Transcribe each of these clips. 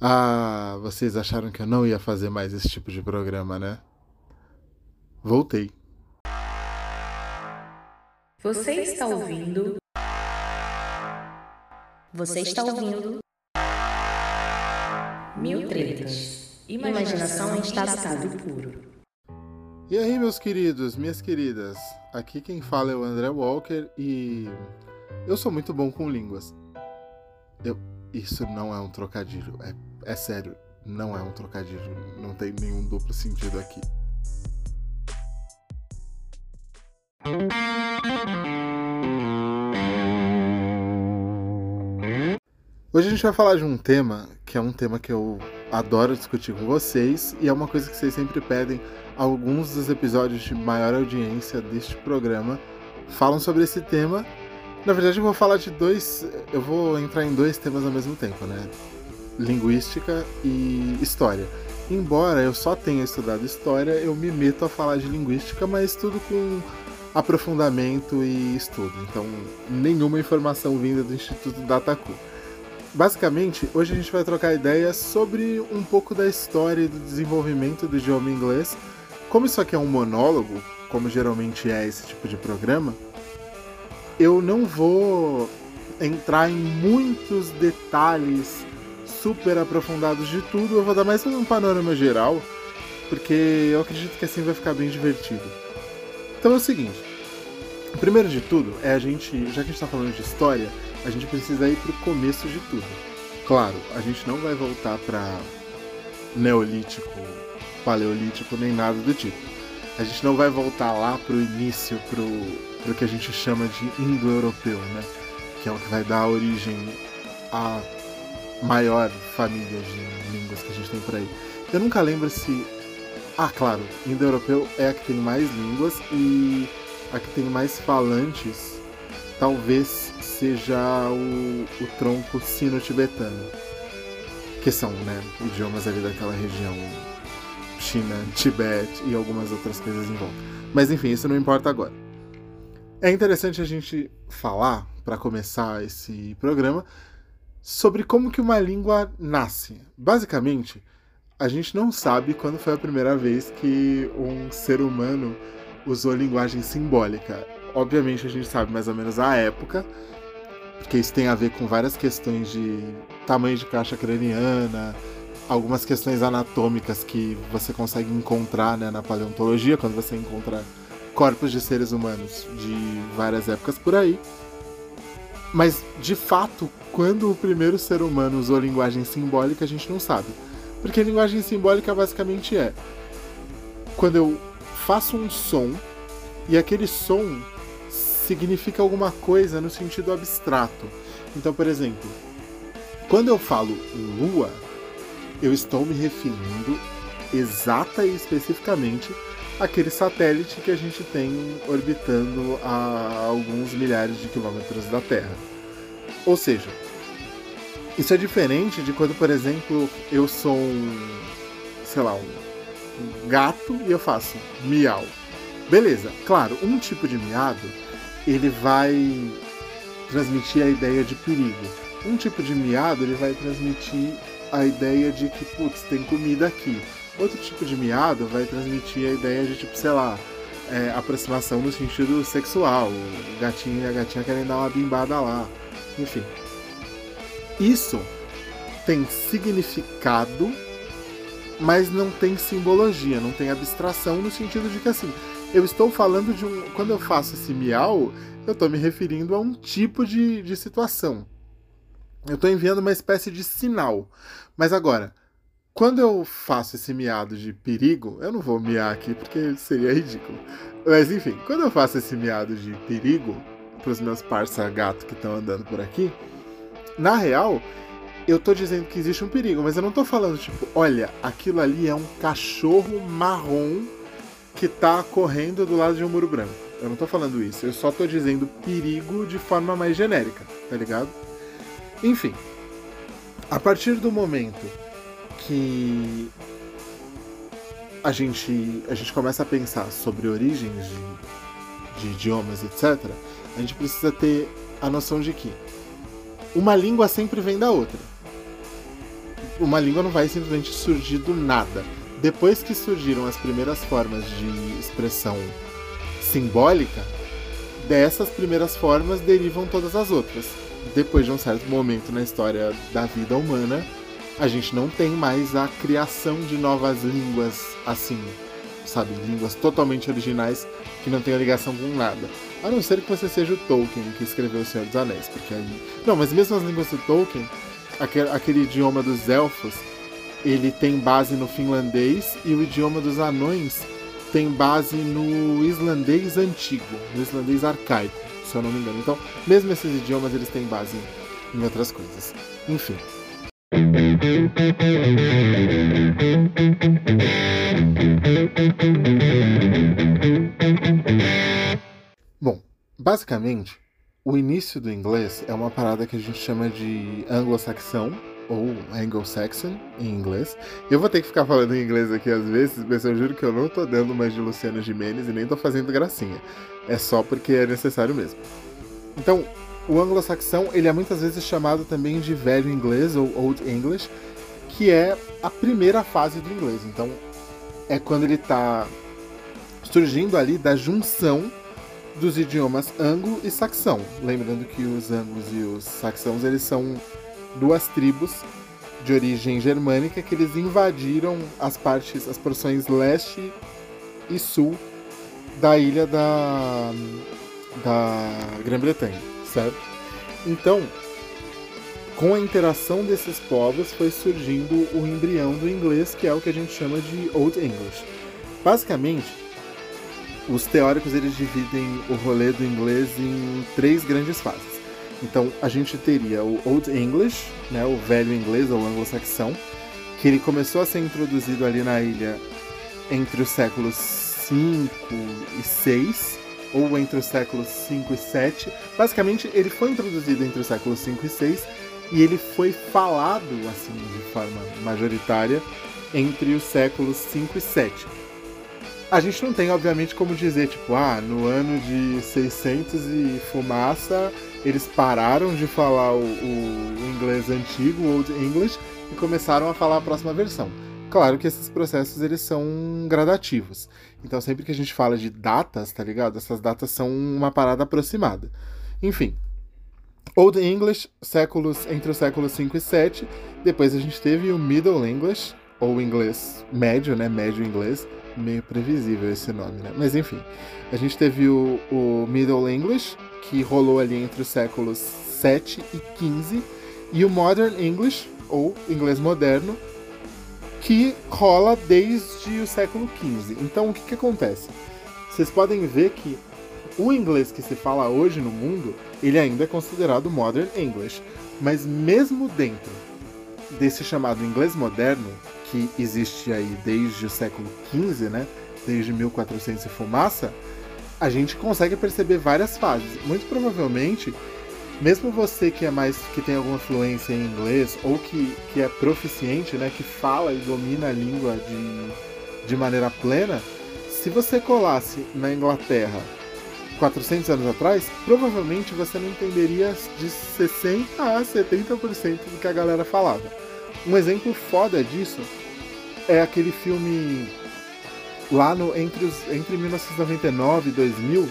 Ah, vocês acharam que eu não ia fazer mais esse tipo de programa, né? Voltei. Você está ouvindo? Você está ouvindo? Mil tretas. Imaginação em estado puro. E aí, meus queridos, minhas queridas? Aqui quem fala é o André Walker e eu sou muito bom com línguas. Eu, isso não é um trocadilho, é, é sério, não é um trocadilho, não tem nenhum duplo sentido aqui. Hoje a gente vai falar de um tema que é um tema que eu adoro discutir com vocês e é uma coisa que vocês sempre pedem. Alguns dos episódios de maior audiência deste programa falam sobre esse tema. Na verdade, eu vou falar de dois. Eu vou entrar em dois temas ao mesmo tempo, né? Linguística e história. Embora eu só tenha estudado história, eu me meto a falar de linguística, mas tudo com aprofundamento e estudo. Então, nenhuma informação vinda do Instituto Dataku. Basicamente, hoje a gente vai trocar ideias sobre um pouco da história e do desenvolvimento do idioma inglês. Como isso aqui é um monólogo, como geralmente é esse tipo de programa, eu não vou entrar em muitos detalhes super aprofundados de tudo, eu vou dar mais um panorama geral, porque eu acredito que assim vai ficar bem divertido. Então é o seguinte, primeiro de tudo é a gente, já que a gente está falando de história, a gente precisa ir para o começo de tudo. Claro, a gente não vai voltar para neolítico, paleolítico nem nada do tipo. A gente não vai voltar lá para o início, para o que a gente chama de indo-europeu, né? Que é o que vai dar origem à maior família de línguas que a gente tem por aí. Eu nunca lembro se. Ah, claro, indo-europeu é a que tem mais línguas e a que tem mais falantes talvez seja o, o tronco sino-tibetano, que são né, idiomas ali daquela região China, Tibete e algumas outras coisas em volta. Mas enfim, isso não importa agora. É interessante a gente falar, para começar esse programa, sobre como que uma língua nasce. Basicamente, a gente não sabe quando foi a primeira vez que um ser humano usou linguagem simbólica. Obviamente a gente sabe mais ou menos a época, porque isso tem a ver com várias questões de tamanho de caixa craniana, algumas questões anatômicas que você consegue encontrar né, na paleontologia, quando você encontra corpos de seres humanos de várias épocas por aí. Mas, de fato, quando o primeiro ser humano usou linguagem simbólica, a gente não sabe. Porque linguagem simbólica basicamente é quando eu faço um som e aquele som significa alguma coisa no sentido abstrato. Então, por exemplo, quando eu falo lua, eu estou me referindo exata e especificamente àquele satélite que a gente tem orbitando a alguns milhares de quilômetros da Terra. Ou seja, isso é diferente de quando, por exemplo, eu sou um, sei lá, um gato e eu faço miau. Beleza, claro, um tipo de miado ele vai transmitir a ideia de perigo. Um tipo de miado ele vai transmitir a ideia de que, putz, tem comida aqui. Outro tipo de miado vai transmitir a ideia de, tipo, sei lá, é, aproximação no sentido sexual. O gatinho e a gatinha querem dar uma bimbada lá. Enfim. Isso tem significado, mas não tem simbologia, não tem abstração no sentido de que assim, eu estou falando de um. Quando eu faço esse miau, eu estou me referindo a um tipo de, de situação. Eu estou enviando uma espécie de sinal. Mas agora, quando eu faço esse miado de perigo, eu não vou miar aqui porque seria ridículo. Mas enfim, quando eu faço esse miado de perigo para os meus parça gato que estão andando por aqui, na real, eu tô dizendo que existe um perigo, mas eu não tô falando tipo, olha, aquilo ali é um cachorro marrom que tá correndo do lado de um muro branco. Eu não tô falando isso, eu só tô dizendo perigo de forma mais genérica, tá ligado? Enfim, a partir do momento que a gente, a gente começa a pensar sobre origens de, de idiomas, etc., a gente precisa ter a noção de que uma língua sempre vem da outra. uma língua não vai simplesmente surgir do nada. Depois que surgiram as primeiras formas de expressão simbólica, dessas primeiras formas derivam todas as outras. Depois de um certo momento na história da vida humana, a gente não tem mais a criação de novas línguas assim, sabe? Línguas totalmente originais que não tenham ligação com nada. A não ser que você seja o Tolkien que escreveu O Senhor dos Anéis, porque aí. Não, mas mesmo as línguas do Tolkien, aquele, aquele idioma dos elfos, ele tem base no finlandês e o idioma dos anões tem base no islandês antigo, no islandês arcaico, se eu não me engano. Então, mesmo esses idiomas, eles têm base em outras coisas. Enfim. Bom, basicamente, o início do inglês é uma parada que a gente chama de anglo-saxão, ou Anglo-Saxon em inglês. Eu vou ter que ficar falando em inglês aqui às vezes, mas eu juro que eu não tô dando mais de Luciano Gimenez e nem tô fazendo gracinha. É só porque é necessário mesmo. Então, o anglo-saxão, ele é muitas vezes chamado também de velho inglês ou old English, que é a primeira fase do inglês. Então, é quando ele está surgindo ali da junção dos idiomas anglo e saxão. Lembrando que os anglos e os saxãos, eles são duas tribos de origem germânica que eles invadiram as partes, as porções leste e sul da ilha da, da Grã-Bretanha, Então, com a interação desses povos foi surgindo o embrião do inglês, que é o que a gente chama de Old English. Basicamente, os teóricos eles dividem o rolê do inglês em três grandes fases. Então a gente teria o Old English, né, o velho inglês ou anglo-saxão, que ele começou a ser introduzido ali na ilha entre os séculos 5 e 6, ou entre os séculos 5 e 7. Basicamente, ele foi introduzido entre os séculos 5 e 6 e ele foi falado assim de forma majoritária entre os séculos 5 e 7. A gente não tem, obviamente, como dizer, tipo, ah, no ano de 600 e fumaça, eles pararam de falar o, o inglês antigo, Old English, e começaram a falar a próxima versão. Claro que esses processos eles são gradativos. Então sempre que a gente fala de datas, tá ligado? Essas datas são uma parada aproximada. Enfim. Old English, séculos entre os séculos 5 e 7. Depois a gente teve o Middle English, ou inglês médio, né? Médio inglês. Meio previsível esse nome, né? Mas enfim. A gente teve o, o Middle English, que rolou ali entre os séculos 7 e 15, e o Modern English, ou inglês moderno, que rola desde o século 15. Então o que, que acontece? Vocês podem ver que o inglês que se fala hoje no mundo, ele ainda é considerado Modern English, mas mesmo dentro desse chamado inglês moderno, que existe aí desde o século 15, né? Desde 1400 e fumaça, a gente consegue perceber várias fases. Muito provavelmente, mesmo você que é mais que tem alguma fluência em inglês ou que, que é proficiente, né, que fala e domina a língua de, de maneira plena, se você colasse na Inglaterra 400 anos atrás, provavelmente você não entenderia de 60 a 70% do que a galera falava. Um exemplo foda disso é aquele filme lá no, entre, os, entre 1999 e 2000,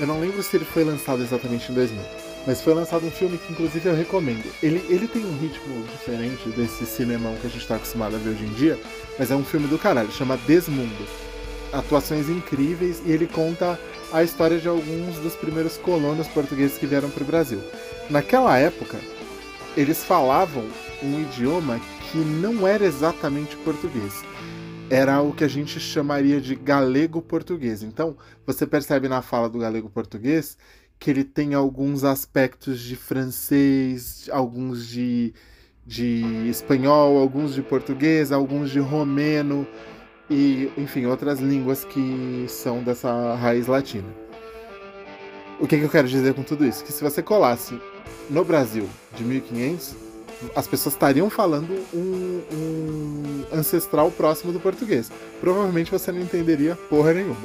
eu não lembro se ele foi lançado exatamente em 2000, mas foi lançado um filme que inclusive eu recomendo. Ele, ele tem um ritmo diferente desse cinemão que a gente está acostumado a ver hoje em dia, mas é um filme do caralho, chama Desmundo. Atuações incríveis e ele conta a história de alguns dos primeiros colonos portugueses que vieram para o Brasil. Naquela época, eles falavam um idioma que não era exatamente português era o que a gente chamaria de galego-português. Então, você percebe na fala do galego-português que ele tem alguns aspectos de francês, alguns de, de espanhol, alguns de português, alguns de romeno e, enfim, outras línguas que são dessa raiz latina. O que, que eu quero dizer com tudo isso? Que se você colasse no Brasil de 1500, as pessoas estariam falando um, um, ancestral próximo do português. Provavelmente você não entenderia porra nenhuma.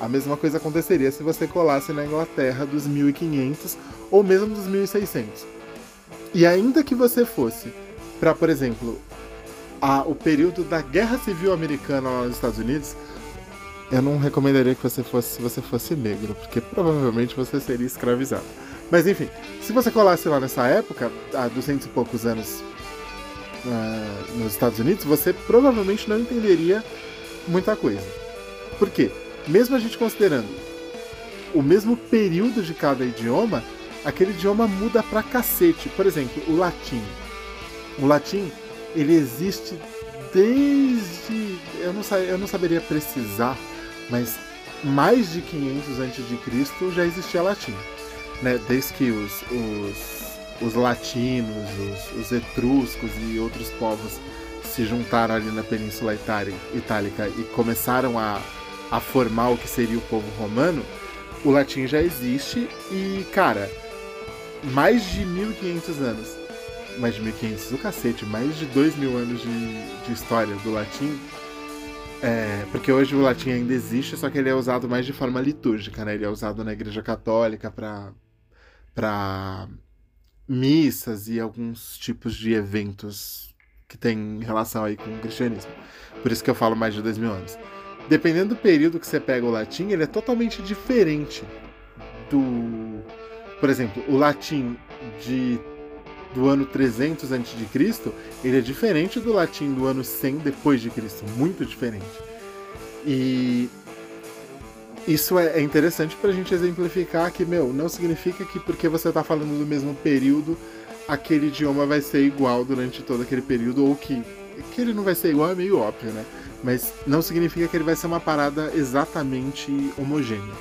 A mesma coisa aconteceria se você colasse na Inglaterra dos 1500 ou mesmo dos 1600. E ainda que você fosse para, por exemplo, a, o período da Guerra Civil Americana lá nos Estados Unidos, eu não recomendaria que você fosse se você fosse negro, porque provavelmente você seria escravizado. Mas enfim, se você colasse lá nessa época, há 200 e poucos anos uh, nos Estados Unidos, você provavelmente não entenderia muita coisa. Por quê? Mesmo a gente considerando o mesmo período de cada idioma, aquele idioma muda pra cacete. Por exemplo, o latim. O latim, ele existe desde. Eu não, eu não saberia precisar, mas mais de 500 a.C. já existia latim. Né? Desde que os, os, os latinos, os, os etruscos e outros povos se juntaram ali na Península Itálica e começaram a, a formar o que seria o povo romano, o latim já existe e, cara, mais de 1500 anos. Mais de 1500, o cacete, mais de 2000 anos de, de história do latim. É, porque hoje o latim ainda existe, só que ele é usado mais de forma litúrgica, né? Ele é usado na Igreja Católica para para missas e alguns tipos de eventos que tem relação aí com o cristianismo. Por isso que eu falo mais de dois mil anos. Dependendo do período que você pega o latim, ele é totalmente diferente do por exemplo, o latim de do ano 300 a.C., ele é diferente do latim do ano 100 depois de Cristo, muito diferente. E isso é, é interessante para a gente exemplificar que, meu, não significa que porque você está falando do mesmo período, aquele idioma vai ser igual durante todo aquele período, ou que, que ele não vai ser igual é meio óbvio, né? Mas não significa que ele vai ser uma parada exatamente homogênea.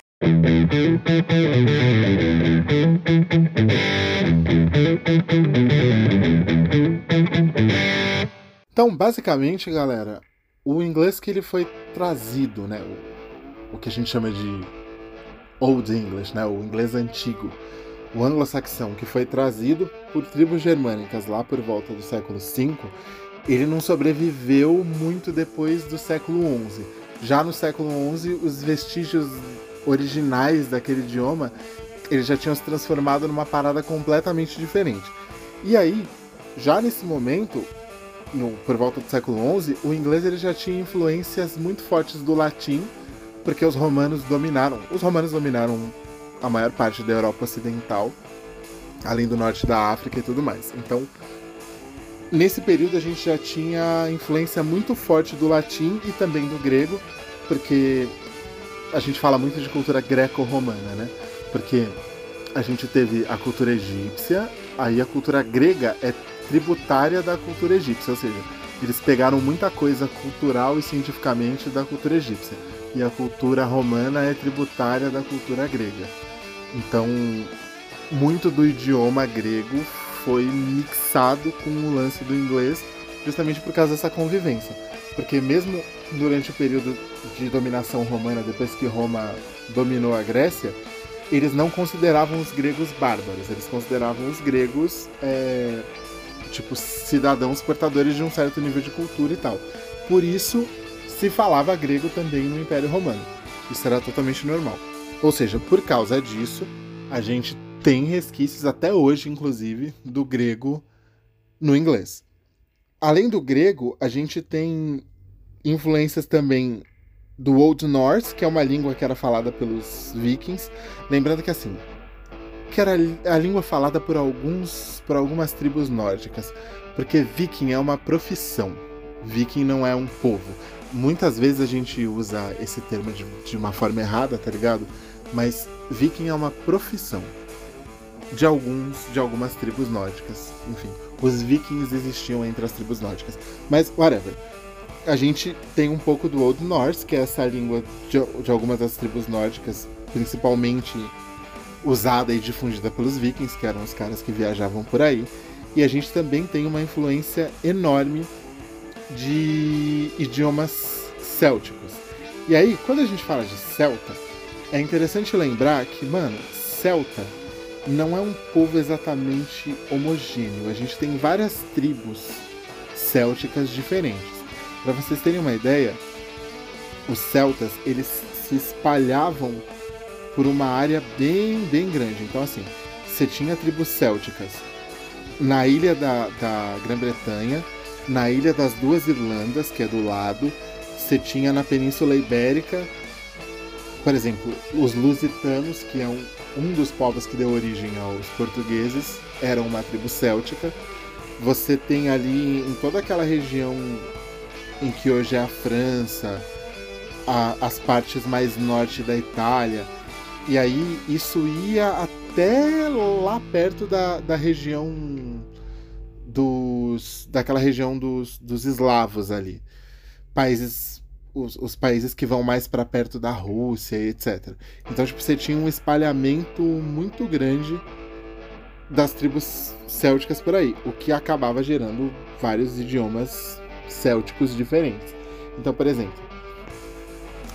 Então, basicamente, galera, o inglês que ele foi trazido, né, o, que a gente chama de Old English, né, o inglês antigo, o anglo-saxão, que foi trazido por tribos germânicas lá por volta do século V, ele não sobreviveu muito depois do século XI. Já no século XI, os vestígios originais daquele idioma, eles já tinham se transformado numa parada completamente diferente. E aí, já nesse momento, no, por volta do século XI, o inglês ele já tinha influências muito fortes do latim, porque os romanos dominaram. Os romanos dominaram a maior parte da Europa Ocidental, além do norte da África e tudo mais. Então, nesse período a gente já tinha influência muito forte do latim e também do grego, porque a gente fala muito de cultura greco-romana, né? Porque a gente teve a cultura egípcia, aí a cultura grega é tributária da cultura egípcia, ou seja, eles pegaram muita coisa cultural e cientificamente da cultura egípcia. E a cultura romana é tributária da cultura grega. Então, muito do idioma grego foi mixado com o lance do inglês, justamente por causa dessa convivência. Porque mesmo durante o período de dominação romana, depois que Roma dominou a Grécia, eles não consideravam os gregos bárbaros, eles consideravam os gregos é, tipo cidadãos portadores de um certo nível de cultura e tal. Por isso se falava grego também no Império Romano. Isso era totalmente normal. Ou seja, por causa disso, a gente tem resquícios até hoje, inclusive, do grego no inglês. Além do grego, a gente tem influências também do Old Norse, que é uma língua que era falada pelos vikings. Lembrando que assim, que era a língua falada por alguns por algumas tribos nórdicas, porque viking é uma profissão. Viking não é um povo. Muitas vezes a gente usa esse termo de, de uma forma errada, tá ligado? Mas viking é uma profissão de alguns de algumas tribos nórdicas. Enfim, os vikings existiam entre as tribos nórdicas. Mas whatever a gente tem um pouco do Old Norse, que é essa língua de, de algumas das tribos nórdicas, principalmente usada e difundida pelos vikings, que eram os caras que viajavam por aí. E a gente também tem uma influência enorme de idiomas célticos. E aí, quando a gente fala de celta, é interessante lembrar que, mano, celta não é um povo exatamente homogêneo. A gente tem várias tribos célticas diferentes. Para vocês terem uma ideia, os celtas eles se espalhavam por uma área bem, bem grande. Então, assim, você tinha tribos célticas na ilha da, da Grã-Bretanha, na Ilha das Duas Irlandas, que é do lado, você tinha na Península Ibérica, por exemplo, os lusitanos, que é um, um dos povos que deu origem aos portugueses, eram uma tribo céltica. Você tem ali em toda aquela região em que hoje é a França, a, as partes mais norte da Itália, e aí isso ia até lá perto da, da região dos. daquela região dos, dos eslavos ali. Países. Os, os países que vão mais para perto da Rússia, etc. Então, tipo, você tinha um espalhamento muito grande das tribos célticas por aí, o que acabava gerando vários idiomas célticos diferentes. Então, por exemplo,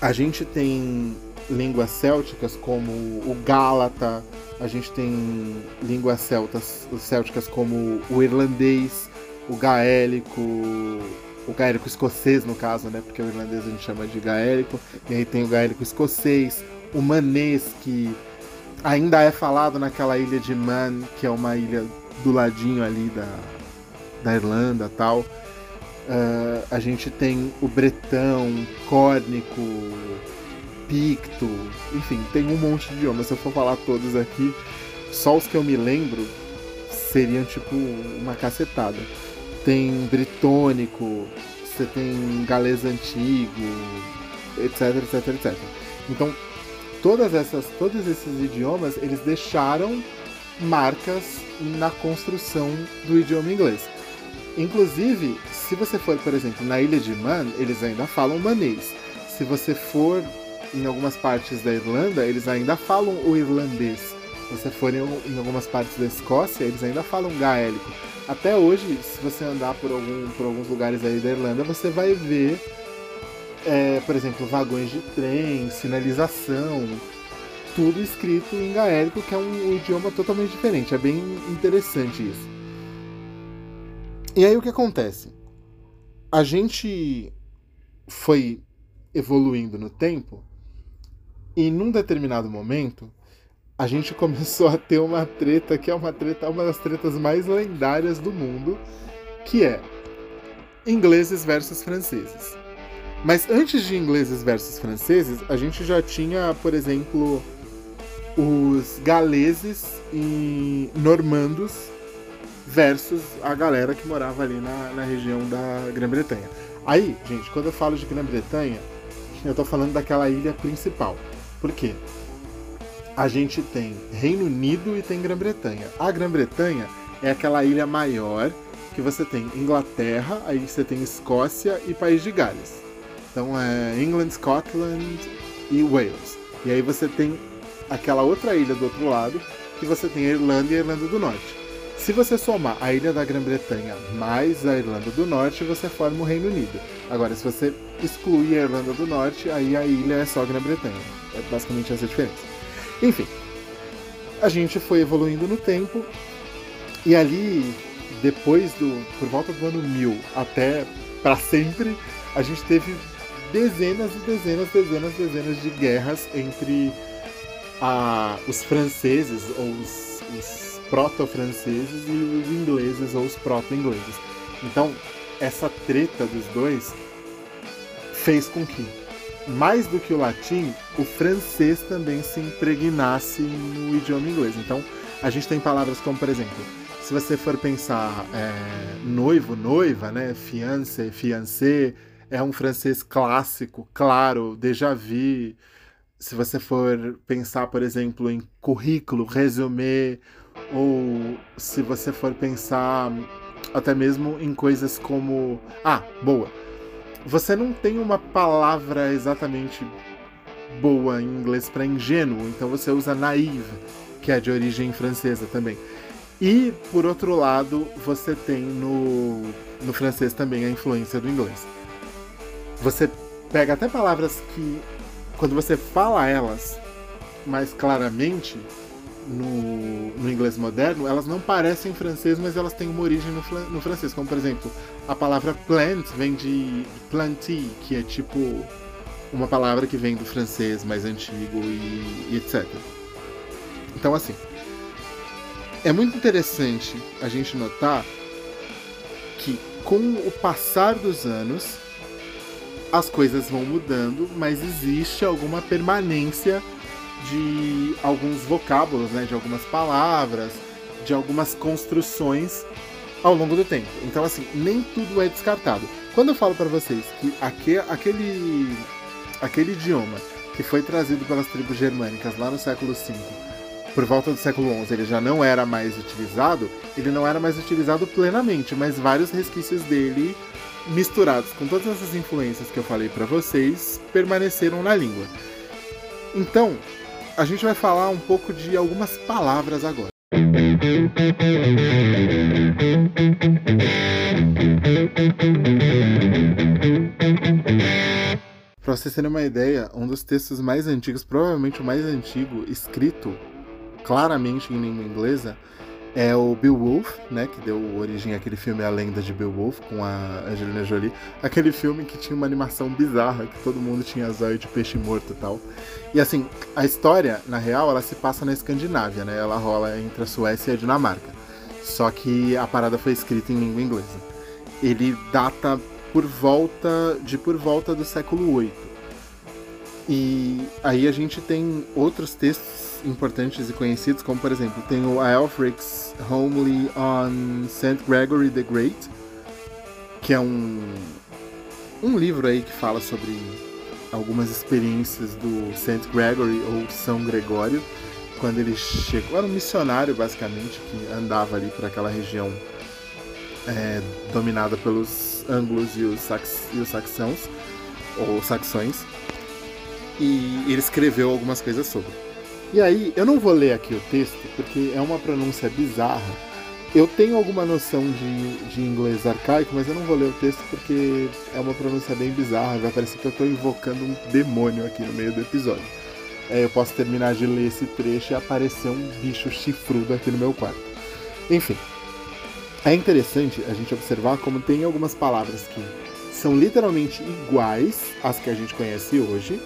a gente tem línguas célticas como o gálata, a gente tem línguas celtas, célticas como o irlandês, o gaélico, o gaélico escocês no caso, né? Porque o irlandês a gente chama de gaélico, e aí tem o gaélico escocês, o manês que ainda é falado naquela ilha de Man, que é uma ilha do ladinho ali da, da Irlanda tal. Uh, a gente tem o bretão, córnico, picto, enfim, tem um monte de idiomas. Se eu for falar todos aqui, só os que eu me lembro seriam tipo uma cacetada. Tem britônico, você tem galês antigo, etc, etc, etc. Então, todas essas, todos esses idiomas, eles deixaram marcas na construção do idioma inglês. Inclusive, se você for, por exemplo, na ilha de Man, eles ainda falam manês. Se você for em algumas partes da Irlanda, eles ainda falam o irlandês. Se você for em, em algumas partes da Escócia, eles ainda falam gaélico. Até hoje, se você andar por, algum, por alguns lugares aí da Irlanda, você vai ver, é, por exemplo, vagões de trem, sinalização, tudo escrito em gaélico, que é um, um idioma totalmente diferente. É bem interessante isso. E aí o que acontece? A gente foi evoluindo no tempo e num determinado momento, a gente começou a ter uma treta que é uma treta, uma das tretas mais lendárias do mundo, que é ingleses versus franceses. Mas antes de ingleses versus franceses, a gente já tinha, por exemplo, os galeses e normandos versus a galera que morava ali na, na região da Grã-Bretanha. Aí, gente, quando eu falo de Grã-Bretanha, eu tô falando daquela ilha principal. Por quê? A gente tem Reino Unido e tem Grã-Bretanha. A Grã-Bretanha é aquela ilha maior que você tem Inglaterra, aí você tem Escócia e País de Gales. Então é England, Scotland e Wales. E aí você tem aquela outra ilha do outro lado, que você tem a Irlanda e a Irlanda do Norte. Se você somar a ilha da Grã-Bretanha mais a Irlanda do Norte, você forma o Reino Unido. Agora, se você excluir a Irlanda do Norte, aí a ilha é só Grã-Bretanha. É basicamente essa a diferença. Enfim, a gente foi evoluindo no tempo e ali, depois do. por volta do ano 1000 até para sempre, a gente teve dezenas e dezenas, dezenas, dezenas de guerras entre a, os franceses ou os, os proto-franceses e os ingleses ou os proto-ingleses. Então, essa treta dos dois fez com que, mais do que o latim, o francês também se impregnasse no idioma inglês. Então, a gente tem palavras como, por exemplo, se você for pensar é, noivo, noiva, né, fiancé, fiancé, é um francês clássico, claro, déjà vu. Se você for pensar, por exemplo, em currículo, résumé, ou se você for pensar até mesmo em coisas como. Ah, boa. Você não tem uma palavra exatamente boa em inglês para ingênuo, então você usa naive, que é de origem francesa também. E, por outro lado, você tem no, no francês também a influência do inglês. Você pega até palavras que, quando você fala elas mais claramente, no, no inglês moderno, elas não parecem francês, mas elas têm uma origem no, no francês. Como, por exemplo, a palavra plant vem de planty, que é tipo uma palavra que vem do francês mais antigo e, e etc. Então, assim, é muito interessante a gente notar que com o passar dos anos, as coisas vão mudando, mas existe alguma permanência de alguns vocábulos, né, de algumas palavras, de algumas construções ao longo do tempo. Então, assim, nem tudo é descartado. Quando eu falo para vocês que aquele, aquele idioma que foi trazido pelas tribos germânicas lá no século V, por volta do século XI, ele já não era mais utilizado, ele não era mais utilizado plenamente, mas vários resquícios dele, misturados com todas essas influências que eu falei para vocês, permaneceram na língua. Então, a gente vai falar um pouco de algumas palavras agora. Para vocês terem uma ideia, um dos textos mais antigos, provavelmente o mais antigo, escrito claramente em língua inglesa, é o Beowulf, né, que deu origem àquele filme A Lenda de Beowulf com a Angelina Jolie, aquele filme que tinha uma animação bizarra, que todo mundo tinha zóio de peixe morto e tal. E assim, a história, na real, ela se passa na Escandinávia, né? Ela rola entre a Suécia e a Dinamarca. Só que a parada foi escrita em língua inglesa. Ele data por volta de por volta do século VIII. E aí a gente tem outros textos importantes e conhecidos, como por exemplo, tem o Aelfric's Homely on St. Gregory the Great, que é um, um livro aí que fala sobre algumas experiências do St. Gregory ou São Gregório, quando ele chegou, era um missionário basicamente que andava ali por aquela região é, dominada pelos anglos e os, sax, e os saxãos, ou saxões, e ele escreveu algumas coisas sobre. E aí, eu não vou ler aqui o texto, porque é uma pronúncia bizarra. Eu tenho alguma noção de, de inglês arcaico, mas eu não vou ler o texto porque é uma pronúncia bem bizarra. Vai parecer que eu estou invocando um demônio aqui no meio do episódio. É, eu posso terminar de ler esse trecho e aparecer um bicho chifrudo aqui no meu quarto. Enfim, é interessante a gente observar como tem algumas palavras que são literalmente iguais às que a gente conhece hoje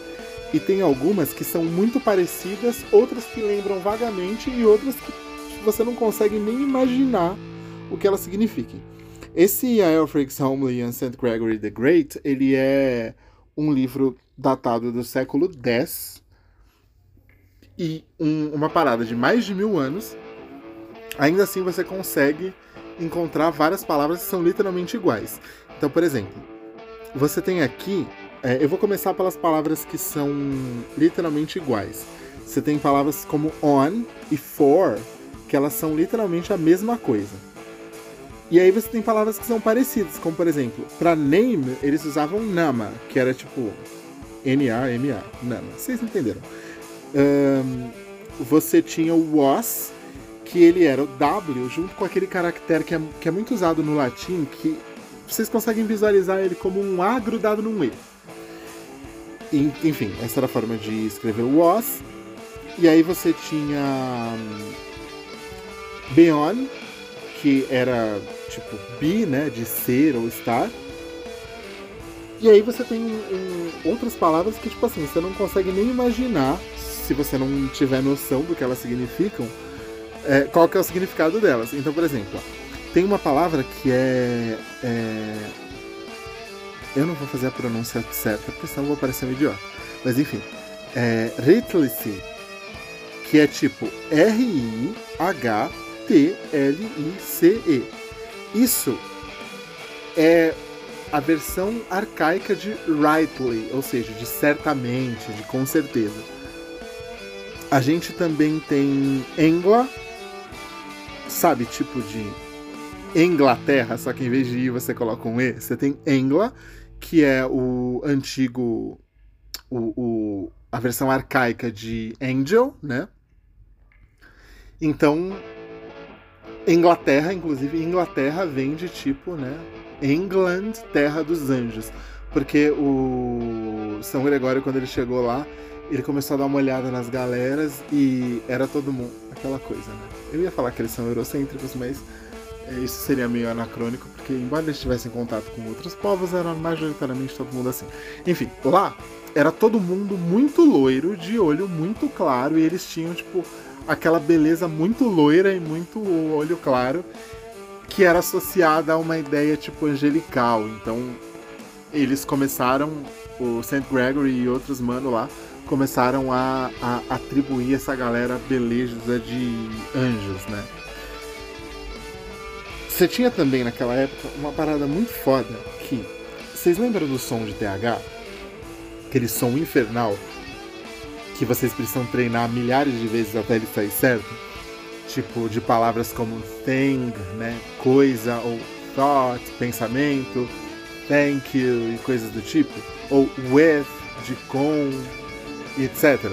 e tem algumas que são muito parecidas, outras que lembram vagamente e outras que você não consegue nem imaginar o que elas signifiquem. Esse Aelfric's Homely and St. Gregory the Great, ele é um livro datado do século X e um, uma parada de mais de mil anos. Ainda assim, você consegue encontrar várias palavras que são literalmente iguais. Então, por exemplo, você tem aqui é, eu vou começar pelas palavras que são literalmente iguais. Você tem palavras como on e for, que elas são literalmente a mesma coisa. E aí você tem palavras que são parecidas, como por exemplo, para name eles usavam nama, que era tipo N-A-M-A, nama. Vocês entenderam? Um, você tinha o was, que ele era o W, junto com aquele caractere que é, que é muito usado no latim, que vocês conseguem visualizar ele como um A grudado num E. Enfim, essa era a forma de escrever o was. E aí você tinha hum, Beyond, que era tipo be, né, de ser ou estar. E aí você tem um, outras palavras que, tipo assim, você não consegue nem imaginar, se você não tiver noção do que elas significam, é, qual que é o significado delas. Então, por exemplo, tem uma palavra que é, é eu não vou fazer a pronúncia certa, porque senão vou parecer um idiota. Mas enfim. É Ritlice, que é tipo R-I-H-T-L-I-C-E. Isso é a versão arcaica de rightly, ou seja, de certamente, de com certeza. A gente também tem Engla, sabe, tipo de Inglaterra, só que em vez de I você coloca um E. Você tem Engla, que é o antigo. O, o, a versão arcaica de Angel, né? Então, Inglaterra, inclusive, Inglaterra vem de tipo, né? England, terra dos anjos. Porque o São Gregório, quando ele chegou lá, ele começou a dar uma olhada nas galeras e era todo mundo. Aquela coisa, né? Eu ia falar que eles são eurocêntricos, mas é, isso seria meio anacrônico, porque embora eles estivessem em contato com outros povos, era majoritariamente todo mundo assim. Enfim, lá era todo mundo muito loiro, de olho muito claro, e eles tinham, tipo, aquela beleza muito loira e muito olho claro. que era associada a uma ideia tipo angelical. Então eles começaram, o St. Gregory e outros mano lá, começaram a, a atribuir essa galera beleza de anjos, né? Você tinha também naquela época uma parada muito foda que. Vocês lembram do som de TH? Aquele som infernal que vocês precisam treinar milhares de vezes até ele sair certo? Tipo, de palavras como thing, né? Coisa, ou thought, pensamento, thank you e coisas do tipo. Ou with, de com, e etc.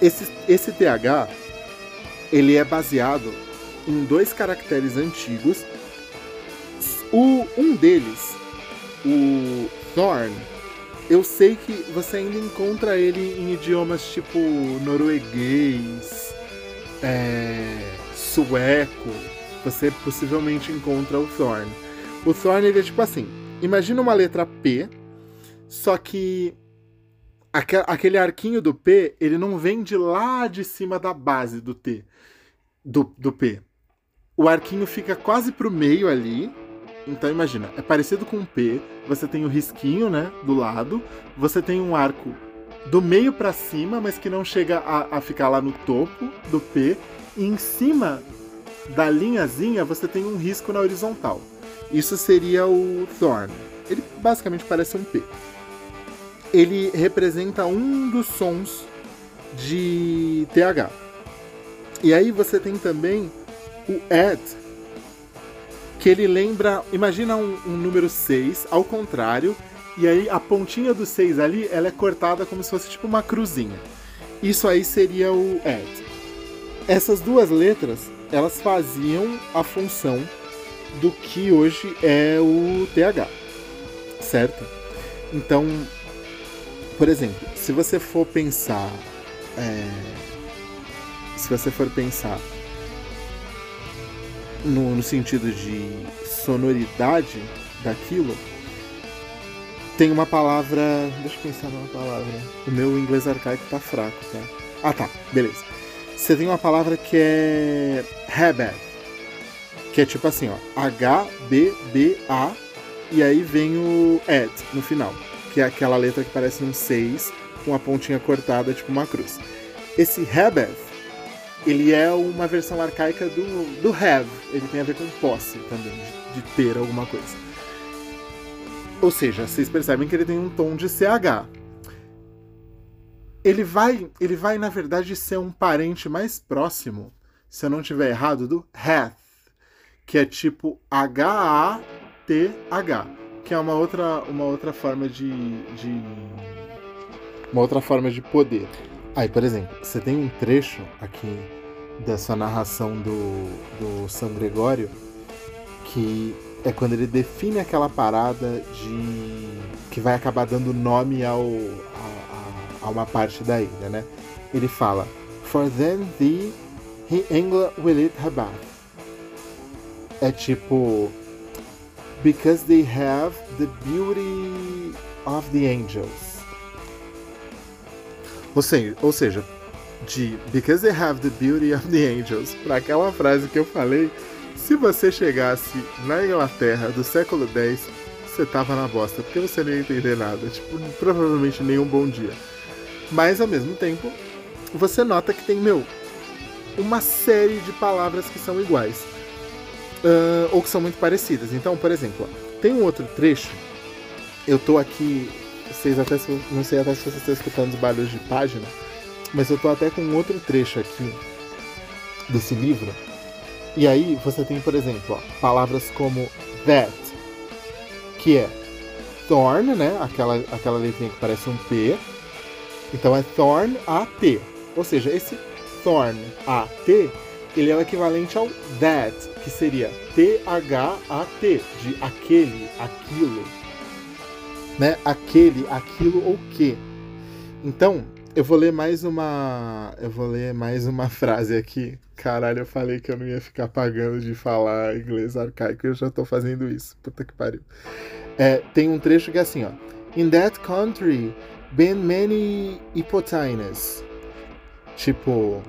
Esse, esse TH, ele é baseado em dois caracteres antigos. O, um deles, o Thorn, eu sei que você ainda encontra ele em idiomas tipo norueguês, é, sueco. Você possivelmente encontra o Thorn. O Thorn ele é tipo assim: imagina uma letra P, só que aquele arquinho do P, ele não vem de lá de cima da base do T, do, do P. O arquinho fica quase pro meio ali. Então imagina, é parecido com um P, você tem o risquinho, né, do lado, você tem um arco do meio para cima, mas que não chega a, a ficar lá no topo do P, e em cima da linhazinha você tem um risco na horizontal. Isso seria o Thorn. Ele basicamente parece um P ele representa um dos sons de TH. E aí você tem também o add, que ele lembra, imagina um, um número 6 ao contrário, e aí a pontinha do 6 ali, ela é cortada como se fosse tipo uma cruzinha. Isso aí seria o add. Essas duas letras, elas faziam a função do que hoje é o TH, certo? Então, por exemplo, se você for pensar. É, se você for pensar no, no sentido de sonoridade daquilo, tem uma palavra. Deixa eu pensar numa palavra. O meu inglês arcaico tá fraco, tá? Ah tá, beleza. Você tem uma palavra que é Habad. Que é tipo assim, ó. H-B-B-A. E aí vem o ed no final que é aquela letra que parece um 6 com a pontinha cortada, tipo uma cruz. Esse Hebeth, ele é uma versão arcaica do, do have, ele tem a ver com posse também, de, de ter alguma coisa. Ou seja, vocês percebem que ele tem um tom de CH. Ele vai, ele vai na verdade ser um parente mais próximo, se eu não tiver errado, do hath, que é tipo H-A-T-H que é uma outra, uma outra forma de, de. Uma outra forma de poder. Aí, por exemplo, você tem um trecho aqui dessa narração do, do São Gregório que é quando ele define aquela parada de. que vai acabar dando nome ao, a, a, a uma parte da ilha, né? Ele fala: For then thee he angla will it habat. É tipo because they have the beauty of the angels. Ou seja, ou seja, de because they have the beauty of the angels, para aquela frase que eu falei, se você chegasse na Inglaterra do século X, você tava na bosta, porque você não ia entender nada, tipo, provavelmente nenhum bom dia. Mas ao mesmo tempo, você nota que tem, meu, uma série de palavras que são iguais uh, ou que são muito parecidas. Então, por exemplo, tem um outro trecho. Eu tô aqui, vocês até não sei até se vocês estão escutando os barulhos de página, mas eu tô até com um outro trecho aqui desse livro. E aí você tem, por exemplo, ó, palavras como that, que é thorn, né? Aquela, aquela letrinha que parece um P. Então é thorn A-T. Ou seja, esse thorn A-T, ele é o equivalente ao that, que seria T-H-A-T, de aquele, aquilo. Né? Aquele, aquilo ou que. Então, eu vou ler mais uma. Eu vou ler mais uma frase aqui. Caralho, eu falei que eu não ia ficar pagando de falar inglês arcaico e eu já tô fazendo isso. Puta que pariu. É, tem um trecho que é assim, ó. In that country, been many hippopotamus. Tipo,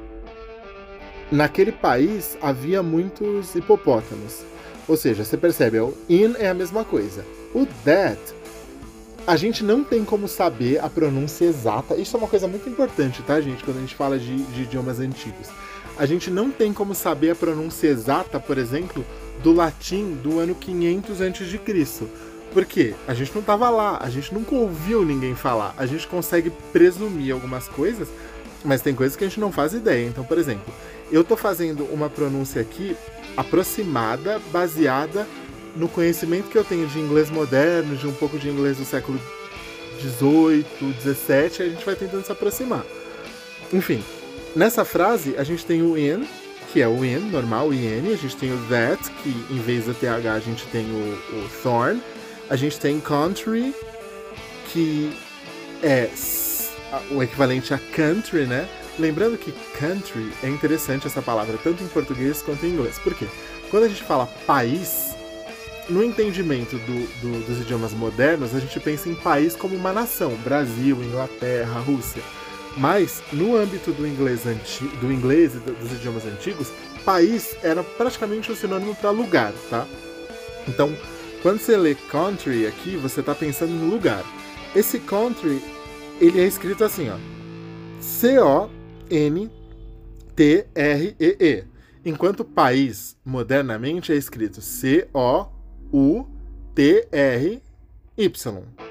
Naquele país havia muitos hipopótamos. Ou seja, você percebe, o in é a mesma coisa. O that, a gente não tem como saber a pronúncia exata. Isso é uma coisa muito importante, tá, gente, quando a gente fala de, de idiomas antigos. A gente não tem como saber a pronúncia exata, por exemplo, do latim do ano 500 a.C. Por quê? A gente não estava lá, a gente nunca ouviu ninguém falar. A gente consegue presumir algumas coisas, mas tem coisas que a gente não faz ideia. Então, por exemplo, eu estou fazendo uma pronúncia aqui aproximada, baseada no conhecimento que eu tenho de inglês moderno, de um pouco de inglês do século 18, 17, a gente vai tentando se aproximar. Enfim, nessa frase a gente tem o in, que é o in, normal, in, a gente tem o that, que em vez do TH a gente tem o, o thorn, a gente tem country, que é o equivalente a country, né? Lembrando que country é interessante essa palavra, tanto em português quanto em inglês. Por quê? Quando a gente fala país, no entendimento do, do, dos idiomas modernos, a gente pensa em país como uma nação, Brasil, Inglaterra, Rússia. Mas no âmbito do inglês, anti, do inglês e dos idiomas antigos, país era praticamente um sinônimo para lugar, tá? Então, quando você lê country aqui, você está pensando no lugar. Esse country, ele é escrito assim, ó. C-O N-T-R-E-E. Enquanto país, modernamente, é escrito C-O-U-T-R-Y,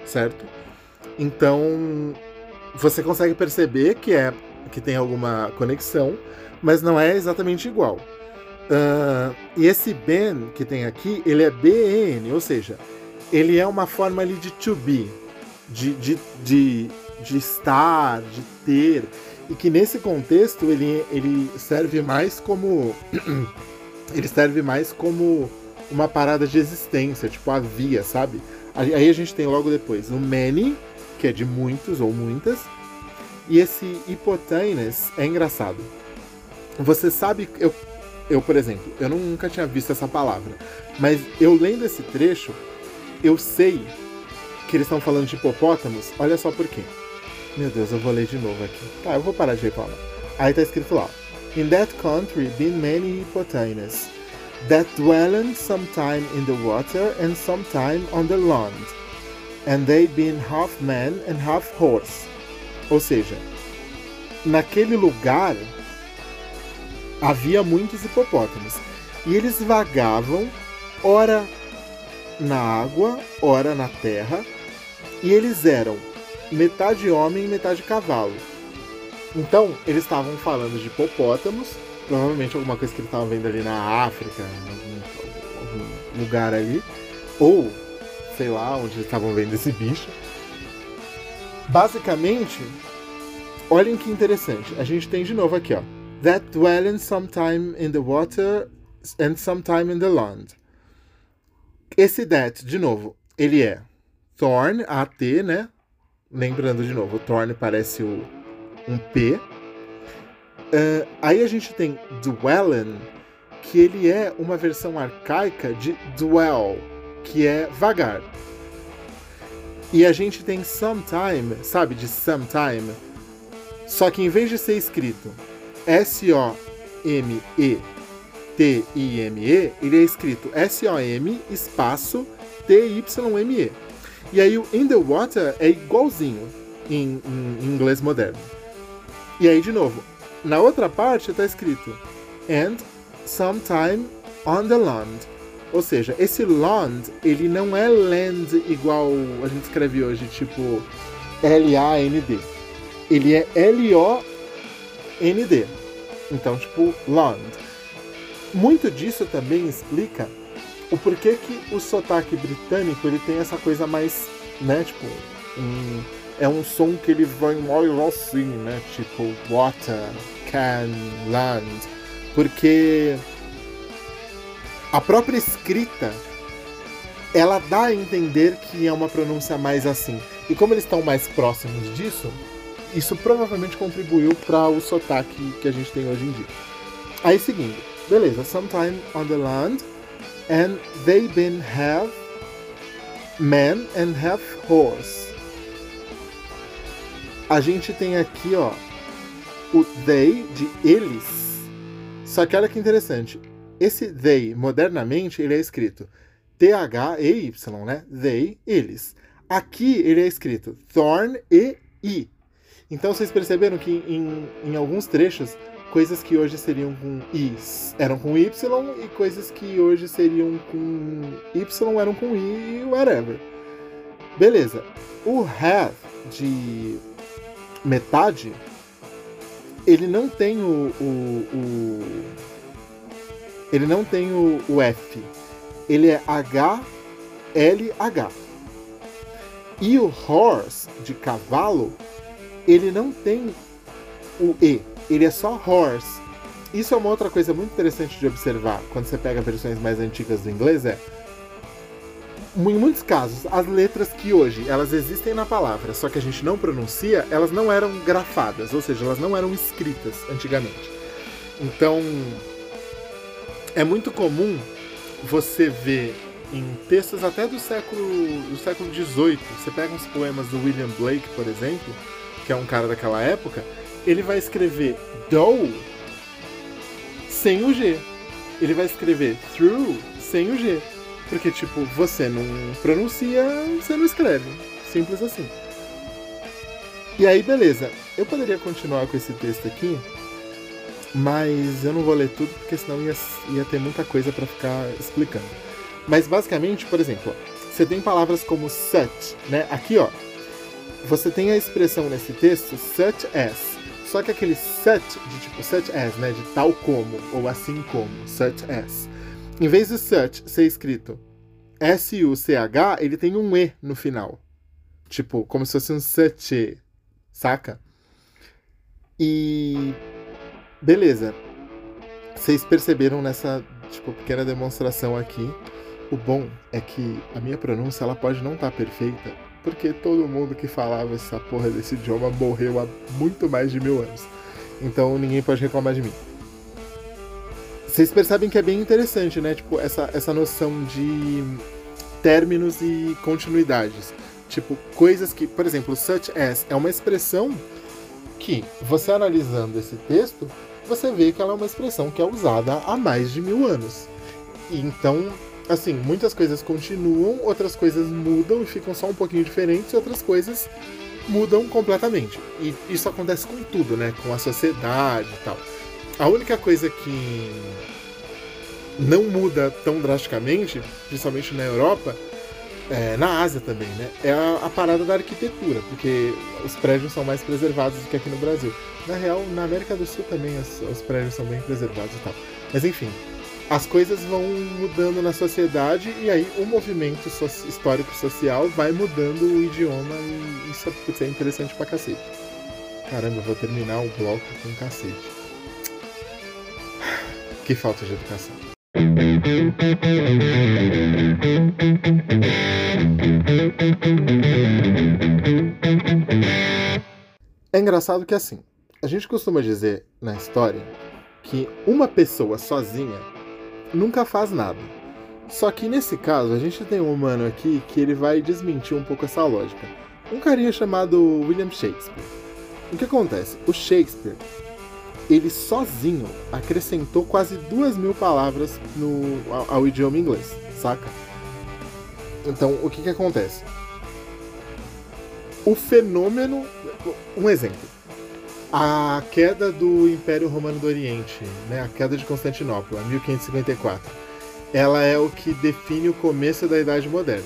certo? Então, você consegue perceber que é que tem alguma conexão, mas não é exatamente igual. Uh, e esse ben que tem aqui, ele é B-N, ou seja, ele é uma forma ali de to be, de, de, de, de estar, de ter e que nesse contexto ele, ele serve mais como ele serve mais como uma parada de existência, tipo a via, sabe? Aí a gente tem logo depois o many, que é de muitos ou muitas, e esse hipotainus é engraçado. Você sabe, eu, eu por exemplo, eu nunca tinha visto essa palavra, mas eu lendo esse trecho, eu sei que eles estão falando de hipopótamos, olha só por quê. Meu Deus, eu vou ler de novo aqui. Tá, eu vou parar de reclamar. Aí tá escrito lá. In that country been many hippopotamus that dwellen sometime in the water and sometime on the land. And they been half man and half horse. Ou seja, naquele lugar havia muitos hipopótamos. E eles vagavam, ora na água, ora na terra, e eles eram metade homem e metade cavalo. Então, eles estavam falando de hipopótamos, provavelmente alguma coisa que eles estavam vendo ali na África, em algum, lugar ali, ou sei lá onde eles estavam vendo esse bicho. Basicamente, olhem que interessante. A gente tem de novo aqui, ó. That dwelling sometime in the water and sometime in the land. Esse that, de novo, ele é thorn, AT, né? Lembrando de novo, o Thorn parece o, um P. Uh, aí a gente tem Dwellen, que ele é uma versão arcaica de Dwell, que é vagar. E a gente tem Sometime, sabe, de Sometime, só que em vez de ser escrito S-O-M-E-T-I-M-E, ele é escrito S-O-M espaço T-Y-M-E. E aí o In the Water é igualzinho em, em, inglês moderno. E aí, de novo, na outra parte está escrito And sometime on the land. Ou seja, esse land, ele não é land igual a gente escreve hoje, tipo L-A-N-D. Ele é L-O-N-D. Então, tipo, land. Muito disso também explica o porquê que o sotaque britânico ele tem essa coisa mais, né, tipo, um, é um som que ele vai mais assim, né, tipo water, can, land, porque a própria escrita ela dá a entender que é uma pronúncia mais assim. E como eles estão mais próximos disso, isso provavelmente contribuiu para o sotaque que a gente tem hoje em dia. Aí seguindo, beleza, sometime on the land and they been have man and have horse. A gente tem aqui, ó, o they de eles. Só que olha que interessante. esse they, modernamente, ele é escrito T-H-E-Y, né? They, eles. Aqui ele é escrito Thorn e I. Então vocês perceberam que em, em alguns trechos, coisas que hoje seriam com I eram com Y e coisas que hoje seriam com Y eram com I e whatever. Beleza. O have de metade, ele não tem o, o, o ele não tem o, o F. Ele é H-L-H. E o horse, de cavalo, ele não tem o E. Ele é só horse. Isso é uma outra coisa muito interessante de observar quando você pega versões mais antigas do inglês, é em muitos casos, as letras que hoje elas existem na palavra, só que a gente não pronuncia, elas não eram grafadas, ou seja, elas não eram escritas antigamente. Então, é muito comum você ver em textos até do século do século XVIII. Você pega uns poemas do William Blake, por exemplo, que é um cara daquela época, ele vai escrever do sem o G. Ele vai escrever through sem o G. Porque, tipo, você não pronuncia, você não escreve. Simples assim. E aí, beleza. Eu poderia continuar com esse texto aqui, mas eu não vou ler tudo porque senão ia, ia ter muita coisa para ficar explicando. Mas basicamente, por exemplo, você tem palavras como such, né? Aqui, ó, você tem a expressão nesse texto such as. Só que aquele such, de tipo such as, né? De tal como, ou assim como, such as. Em vez de such ser escrito S-U-C-H, ele tem um E no final. Tipo, como se fosse um such, saca? E Beleza. Vocês perceberam nessa tipo, pequena demonstração aqui. O bom é que a minha pronúncia ela pode não estar tá perfeita, porque todo mundo que falava essa porra desse idioma morreu há muito mais de mil anos. Então ninguém pode reclamar de mim. Vocês percebem que é bem interessante, né? Tipo, essa, essa noção de términos e continuidades. Tipo, coisas que, por exemplo, such as é uma expressão que, você analisando esse texto, você vê que ela é uma expressão que é usada há mais de mil anos. Então, assim, muitas coisas continuam, outras coisas mudam e ficam só um pouquinho diferentes, e outras coisas mudam completamente. E isso acontece com tudo, né? Com a sociedade e tal. A única coisa que não muda tão drasticamente, principalmente na Europa, é, na Ásia também, né? É a, a, parada da arquitetura, porque os prédios são mais preservados do que aqui no Brasil. Na real, na América do Sul também os, os prédios são bem preservados e tal. Mas enfim, as coisas vão mudando na sociedade e aí o movimento so histórico-social vai mudando o idioma e isso é interessante pra cacete. Caramba, eu vou terminar o bloco com cacete. Que falta de educação. É engraçado que assim, a gente costuma dizer na história que uma pessoa sozinha nunca faz nada. Só que nesse caso, a gente tem um humano aqui que ele vai desmentir um pouco essa lógica. Um carinha chamado William Shakespeare. O que acontece? O Shakespeare, ele sozinho acrescentou quase duas mil palavras no, ao, ao idioma inglês, saca? Então, o que que acontece? O fenômeno. Um exemplo. A queda do Império Romano do Oriente, né? a queda de Constantinopla, 1554, ela é o que define o começo da Idade Moderna.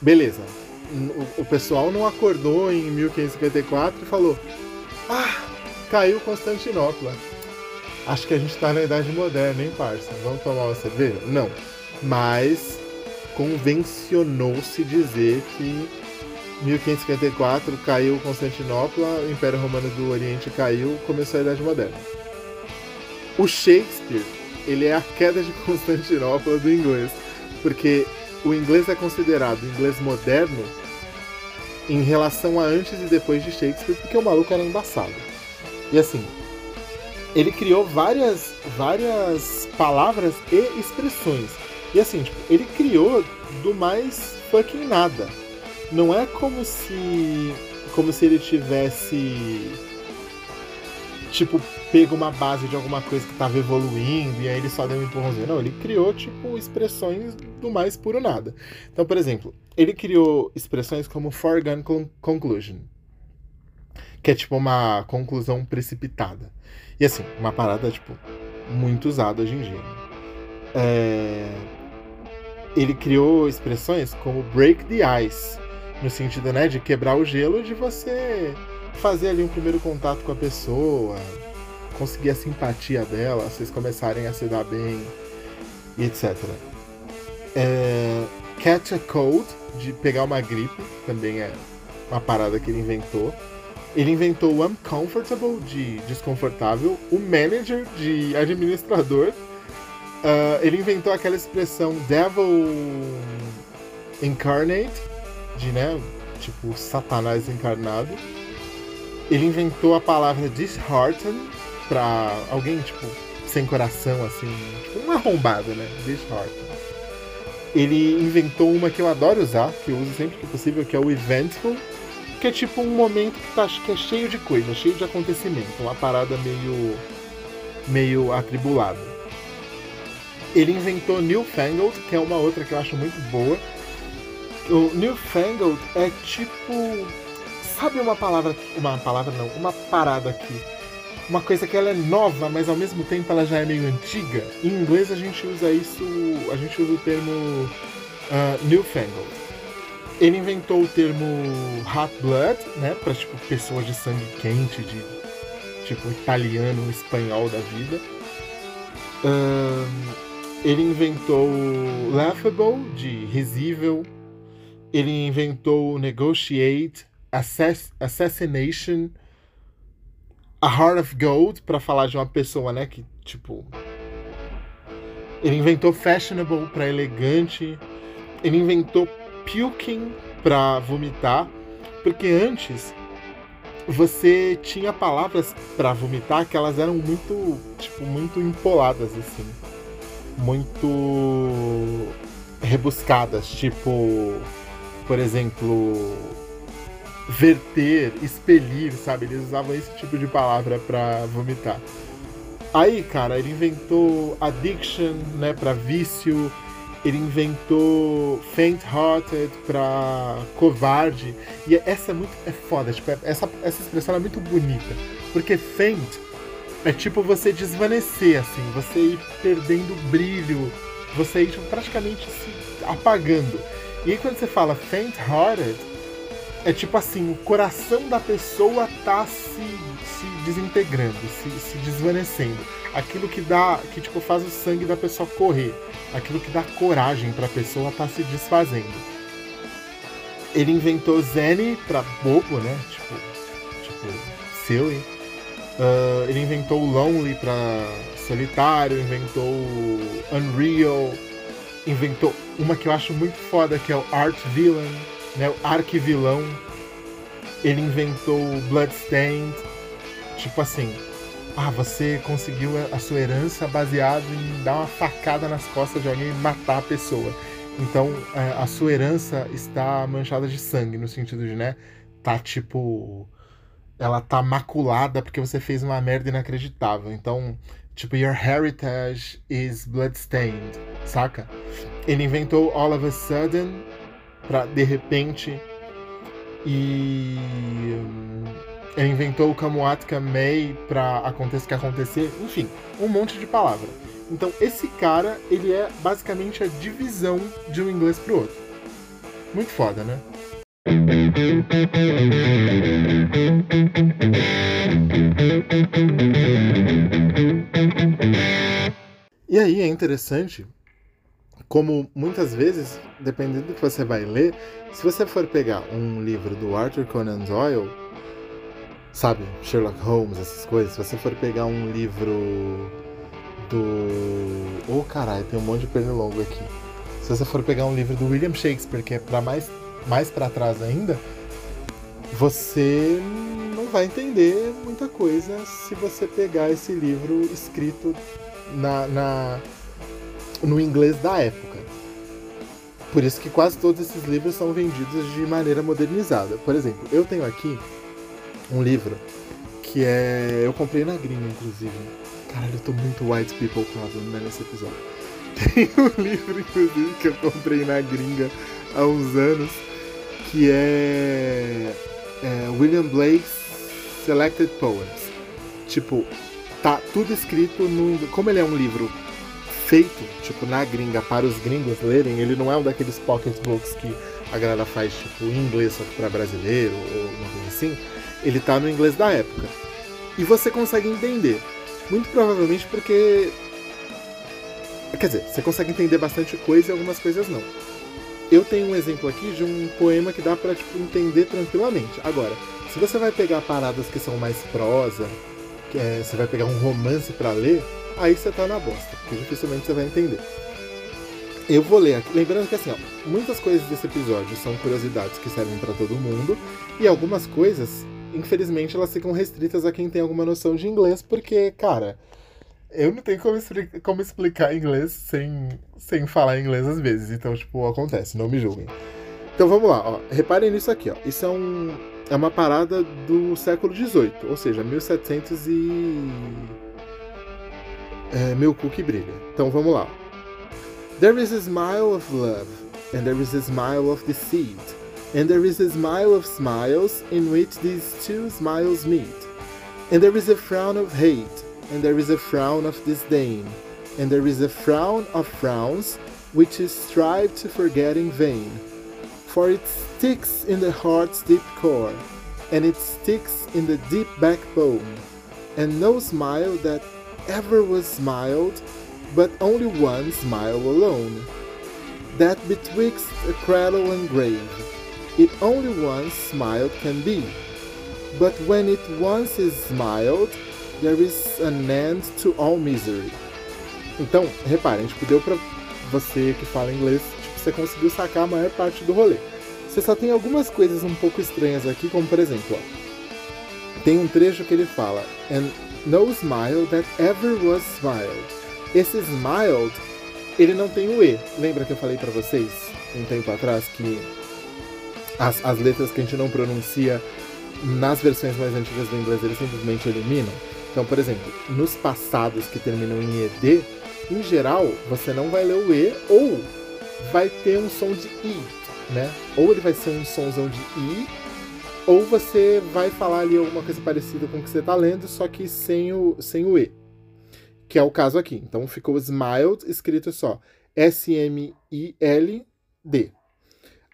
Beleza. O, pessoal não acordou em 1554 e falou: Ah, caiu Constantinopla. Acho que a gente está na Idade Moderna, hein, parça? Vamos tomar uma cerveja? Não. Mas convencionou-se dizer que 1554 caiu Constantinopla, o Império Romano do Oriente caiu, começou a Idade Moderna. O Shakespeare, ele é a queda de Constantinopla do inglês, porque o inglês é considerado inglês moderno em relação a antes e depois de Shakespeare, porque o maluco era embaçado. E assim, ele criou várias, várias palavras e expressões. E assim, tipo, ele criou do mais fucking nada. Não é como se. como se ele tivesse. Tipo, pego uma base de alguma coisa que estava evoluindo e aí ele só deu um empurrãozinho. Não, ele criou, tipo, expressões do mais puro nada. Então, por exemplo, ele criou expressões como foregone conclusion, que é tipo uma conclusão precipitada. E assim, uma parada, tipo, muito usada hoje em dia. É... Ele criou expressões como break the ice, no sentido, né, de quebrar o gelo, de você fazer ali um primeiro contato com a pessoa, conseguir a simpatia dela, vocês começarem a se dar bem, etc. É, catch a cold, de pegar uma gripe, também é uma parada que ele inventou. Ele inventou o uncomfortable, de desconfortável, o manager, de administrador. Uh, ele inventou aquela expressão devil incarnate, de, né, tipo, satanás encarnado. Ele inventou a palavra disheartened, pra alguém, tipo, sem coração, assim, tipo, uma arrombada, né? Disheartened. Ele inventou uma que eu adoro usar, que eu uso sempre que possível, que é o eventful, que é tipo um momento que, tá, que é cheio de coisa, cheio de acontecimento, uma parada meio, meio atribulada. Ele inventou Newfangled, que é uma outra que eu acho muito boa. O Newfangled é tipo. Sabe uma palavra. Uma palavra não, uma parada aqui uma coisa que ela é nova, mas ao mesmo tempo ela já é meio antiga. Em inglês a gente usa isso, a gente usa o termo uh, newfangled. Ele inventou o termo hot blood, né, para tipo pessoas de sangue quente, de tipo italiano, espanhol da vida. Uh, ele inventou laughable, de risível. Ele inventou negotiate, assass assassination a Heart of Gold para falar de uma pessoa, né, que tipo ele inventou fashionable para elegante, ele inventou puking para vomitar, porque antes você tinha palavras para vomitar que elas eram muito, tipo, muito empoladas assim, muito rebuscadas, tipo, por exemplo, verter, expelir, sabe? Eles usavam esse tipo de palavra para vomitar. Aí, cara, ele inventou addiction, né, para vício. Ele inventou faint-hearted para covarde. E essa é muito é foda, tipo, essa essa expressão é muito bonita, porque faint é tipo você desvanecer assim, você ir perdendo brilho, você ir tipo, praticamente se apagando. E aí quando você fala faint-hearted, é tipo assim, o coração da pessoa tá se, se desintegrando, se, se desvanecendo. Aquilo que dá, que tipo faz o sangue da pessoa correr, aquilo que dá coragem para a pessoa tá se desfazendo. Ele inventou Zen para bobo, né? Tipo, tipo silly. Uh, ele inventou Lonely para solitário, inventou Unreal, inventou uma que eu acho muito foda que é o Art Villain né, o arquivilão, ele inventou o Bloodstained, tipo assim, ah, você conseguiu a sua herança baseado em dar uma facada nas costas de alguém e matar a pessoa. Então, é, a sua herança está manchada de sangue, no sentido de, né, tá tipo ela tá maculada porque você fez uma merda inacreditável. Então, tipo, your heritage is bloodstained, saca? Ele inventou All of a Sudden, para de repente e ele inventou o Kamuatka Mei para acontecer que acontecer, enfim, um monte de palavra. Então esse cara, ele é basicamente a divisão de um inglês pro outro. Muito foda, né? E aí é interessante como muitas vezes, dependendo do que você vai ler, se você for pegar um livro do Arthur Conan Doyle, sabe, Sherlock Holmes, essas coisas, se você for pegar um livro do. Oh caralho, tem um monte de pernilongo aqui. Se você for pegar um livro do William Shakespeare, que é para mais, mais para trás ainda, você não vai entender muita coisa se você pegar esse livro escrito na, na no inglês da época. Por isso que quase todos esses livros são vendidos de maneira modernizada. Por exemplo, eu tenho aqui um livro que é. Eu comprei na gringa, inclusive. Caralho, eu tô muito white people problem né, nesse episódio. Tem um livro, inclusive, que eu comprei na gringa há uns anos, que é, é William Blake's Selected Poems. Tipo, tá tudo escrito no. Como ele é um livro feito, tipo, na gringa para os gringos lerem, ele não é um daqueles pocketbooks que a galera faz, tipo, em inglês só para brasileiro ou uma coisa assim. Ele tá no inglês da época. E você consegue entender. Muito provavelmente porque. Quer dizer, você consegue entender bastante coisa e algumas coisas não. Eu tenho um exemplo aqui de um poema que dá pra tipo, entender tranquilamente. Agora, se você vai pegar paradas que são mais prosa, que é, você vai pegar um romance para ler, aí você tá na bosta, porque dificilmente você vai entender. Eu vou ler aqui, lembrando que assim, ó, muitas coisas desse episódio são curiosidades que servem para todo mundo, e algumas coisas, infelizmente, elas ficam restritas a quem tem alguma noção de inglês, porque, cara, eu não tenho como, explicar, como explicar inglês sem, sem falar inglês às vezes, então, tipo, acontece, não me julguem. Então vamos lá, ó. reparem nisso aqui, ó. Isso é um, é uma parada do século XVIII, ou seja, 1700 e. É, meu cu que brilha. Então vamos lá. There is a smile of love, and there is a smile of deceit, and there is a smile of smiles in which these two smiles meet, and there is a frown of hate, and there is a frown of disdain, and there is a frown of frowns which is strive to forget in vain for it sticks in the heart's deep core, and it sticks in the deep backbone, and no smile that ever was smiled, but only one smile alone, that betwixt a cradle and grave, it only one smile can be. But when it once is smiled, there is an end to all misery. Então, reparem, tipo, deu pra você que fala inglês você conseguiu sacar a maior parte do rolê. Você só tem algumas coisas um pouco estranhas aqui, como por exemplo, ó, tem um trecho que ele fala And no smile that ever was smiled. Esse smiled, ele não tem o E. Lembra que eu falei para vocês um tempo atrás que as, as letras que a gente não pronuncia nas versões mais antigas do inglês eles simplesmente eliminam? Então, por exemplo, nos passados que terminam em ED, em geral, você não vai ler o E ou vai ter um som de I, né? Ou ele vai ser um somzão de I, ou você vai falar ali alguma coisa parecida com o que você está lendo, só que sem o, sem o E. Que é o caso aqui. Então ficou smiled escrito só S-M-I-L-D.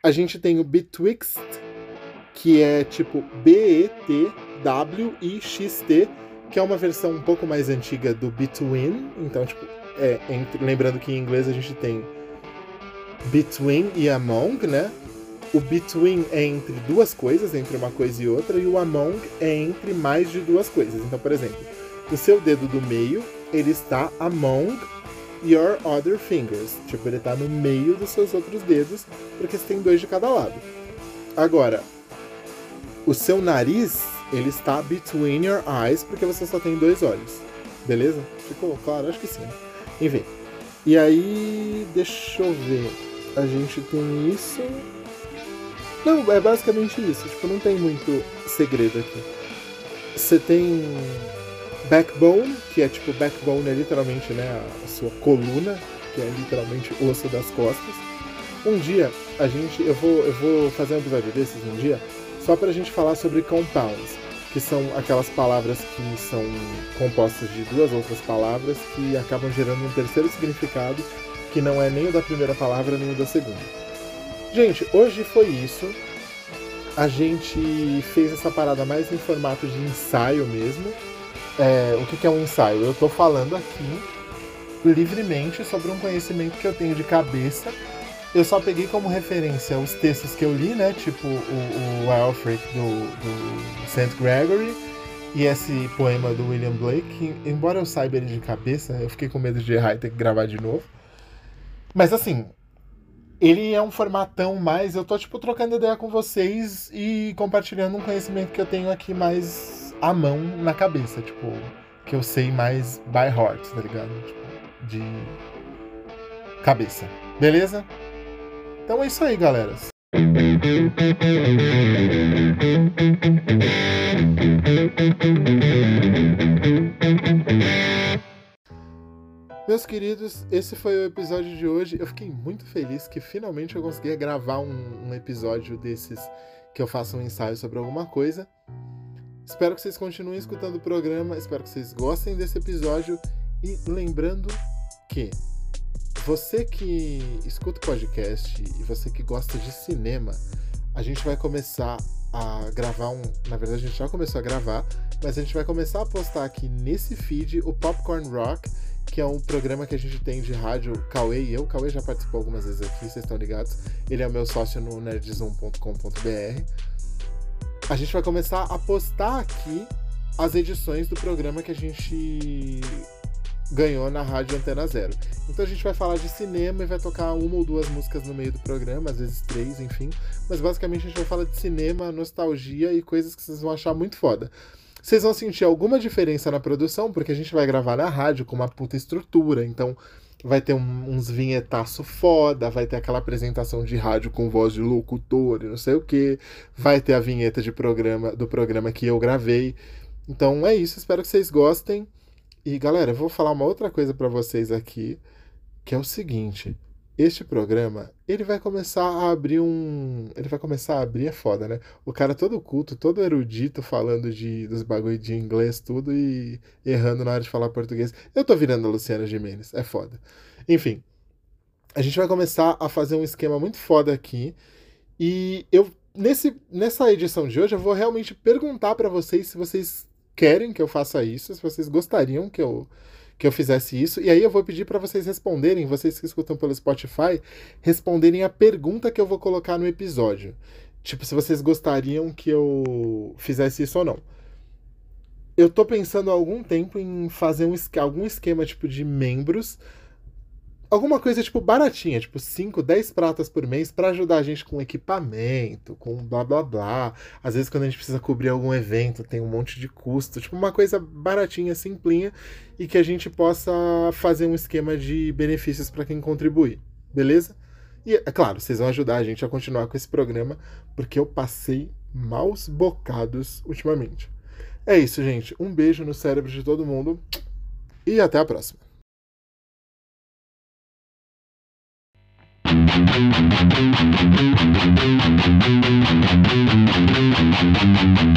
A gente tem o betwixt, que é tipo B-E-T-W-I-X-T, que é uma versão um pouco mais antiga do between. Então, tipo, é, entre, lembrando que em inglês a gente tem between e among, né? O between é entre duas coisas, entre uma coisa e outra, e o among é entre mais de duas coisas. Então, por exemplo, o seu dedo do meio, ele está among your other fingers. Tipo, ele está no meio dos seus outros dedos, porque você tem dois de cada lado. Agora, o seu nariz, ele está between your eyes, porque você só tem dois olhos. Beleza? Ficou claro? Acho que sim. Enfim. E aí, deixa eu ver a gente tem isso. Não, é basicamente isso. Tipo, não tem muito segredo aqui. Você tem backbone, que é tipo, backbone é literalmente né, a sua coluna, que é literalmente osso das costas. Um dia, a gente. Eu vou, eu vou fazer um episódio desses um dia, só pra gente falar sobre compounds, que são aquelas palavras que são compostas de duas outras palavras que acabam gerando um terceiro significado que não é nem o da primeira palavra nem o da segunda. Gente, hoje foi isso. A gente fez essa parada mais em formato de ensaio mesmo. É, o que, que é um ensaio? Eu estou falando aqui livremente sobre um conhecimento que eu tenho de cabeça. Eu só peguei como referência os textos que eu li, né? Tipo o, o Alfred do, do St. Gregory e esse poema do William Blake. Que, embora eu saiba ele de cabeça, eu fiquei com medo de errar e ter que gravar de novo. Mas assim, ele é um formatão mais. Eu tô, tipo, trocando ideia com vocês e compartilhando um conhecimento que eu tenho aqui mais à mão na cabeça, tipo, que eu sei mais by heart, tá ligado? Tipo, de cabeça. Beleza? Então é isso aí, galera. Meus queridos, esse foi o episódio de hoje. Eu fiquei muito feliz que finalmente eu consegui gravar um, um episódio desses que eu faça um ensaio sobre alguma coisa. Espero que vocês continuem escutando o programa, espero que vocês gostem desse episódio e lembrando que você que escuta o podcast e você que gosta de cinema, a gente vai começar a gravar um. Na verdade, a gente já começou a gravar, mas a gente vai começar a postar aqui nesse feed o Popcorn Rock, que é um programa que a gente tem de rádio, Cauê e eu. Cauê já participou algumas vezes aqui, vocês estão ligados. Ele é o meu sócio no nerdzoom.com.br. A gente vai começar a postar aqui as edições do programa que a gente ganhou na Rádio Antena Zero. Então a gente vai falar de cinema e vai tocar uma ou duas músicas no meio do programa, às vezes três, enfim. Mas basicamente a gente vai falar de cinema, nostalgia e coisas que vocês vão achar muito foda. Vocês vão sentir alguma diferença na produção, porque a gente vai gravar na rádio com uma puta estrutura, então vai ter um, uns vinhetaço foda, vai ter aquela apresentação de rádio com voz de locutor e não sei o que, vai ter a vinheta de programa do programa que eu gravei. Então é isso, espero que vocês gostem. E galera, eu vou falar uma outra coisa para vocês aqui, que é o seguinte: este programa, ele vai começar a abrir um, ele vai começar a abrir é foda, né? O cara todo culto, todo erudito falando de dos bagulho de inglês tudo e errando na hora de falar português. Eu tô virando a Luciana Gimenez, é foda. Enfim, a gente vai começar a fazer um esquema muito foda aqui. E eu nesse nessa edição de hoje eu vou realmente perguntar para vocês se vocês querem que eu faça isso, se vocês gostariam que eu que eu fizesse isso. E aí eu vou pedir para vocês responderem, vocês que escutam pelo Spotify, responderem a pergunta que eu vou colocar no episódio. Tipo, se vocês gostariam que eu fizesse isso ou não. Eu tô pensando há algum tempo em fazer um, algum esquema tipo de membros alguma coisa, tipo, baratinha, tipo, 5, 10 pratas por mês para ajudar a gente com equipamento, com blá blá blá. Às vezes, quando a gente precisa cobrir algum evento, tem um monte de custo, tipo, uma coisa baratinha, simplinha, e que a gente possa fazer um esquema de benefícios para quem contribuir, beleza? E, é claro, vocês vão ajudar a gente a continuar com esse programa, porque eu passei maus bocados ultimamente. É isso, gente. Um beijo no cérebro de todo mundo e até a próxima. Thank you.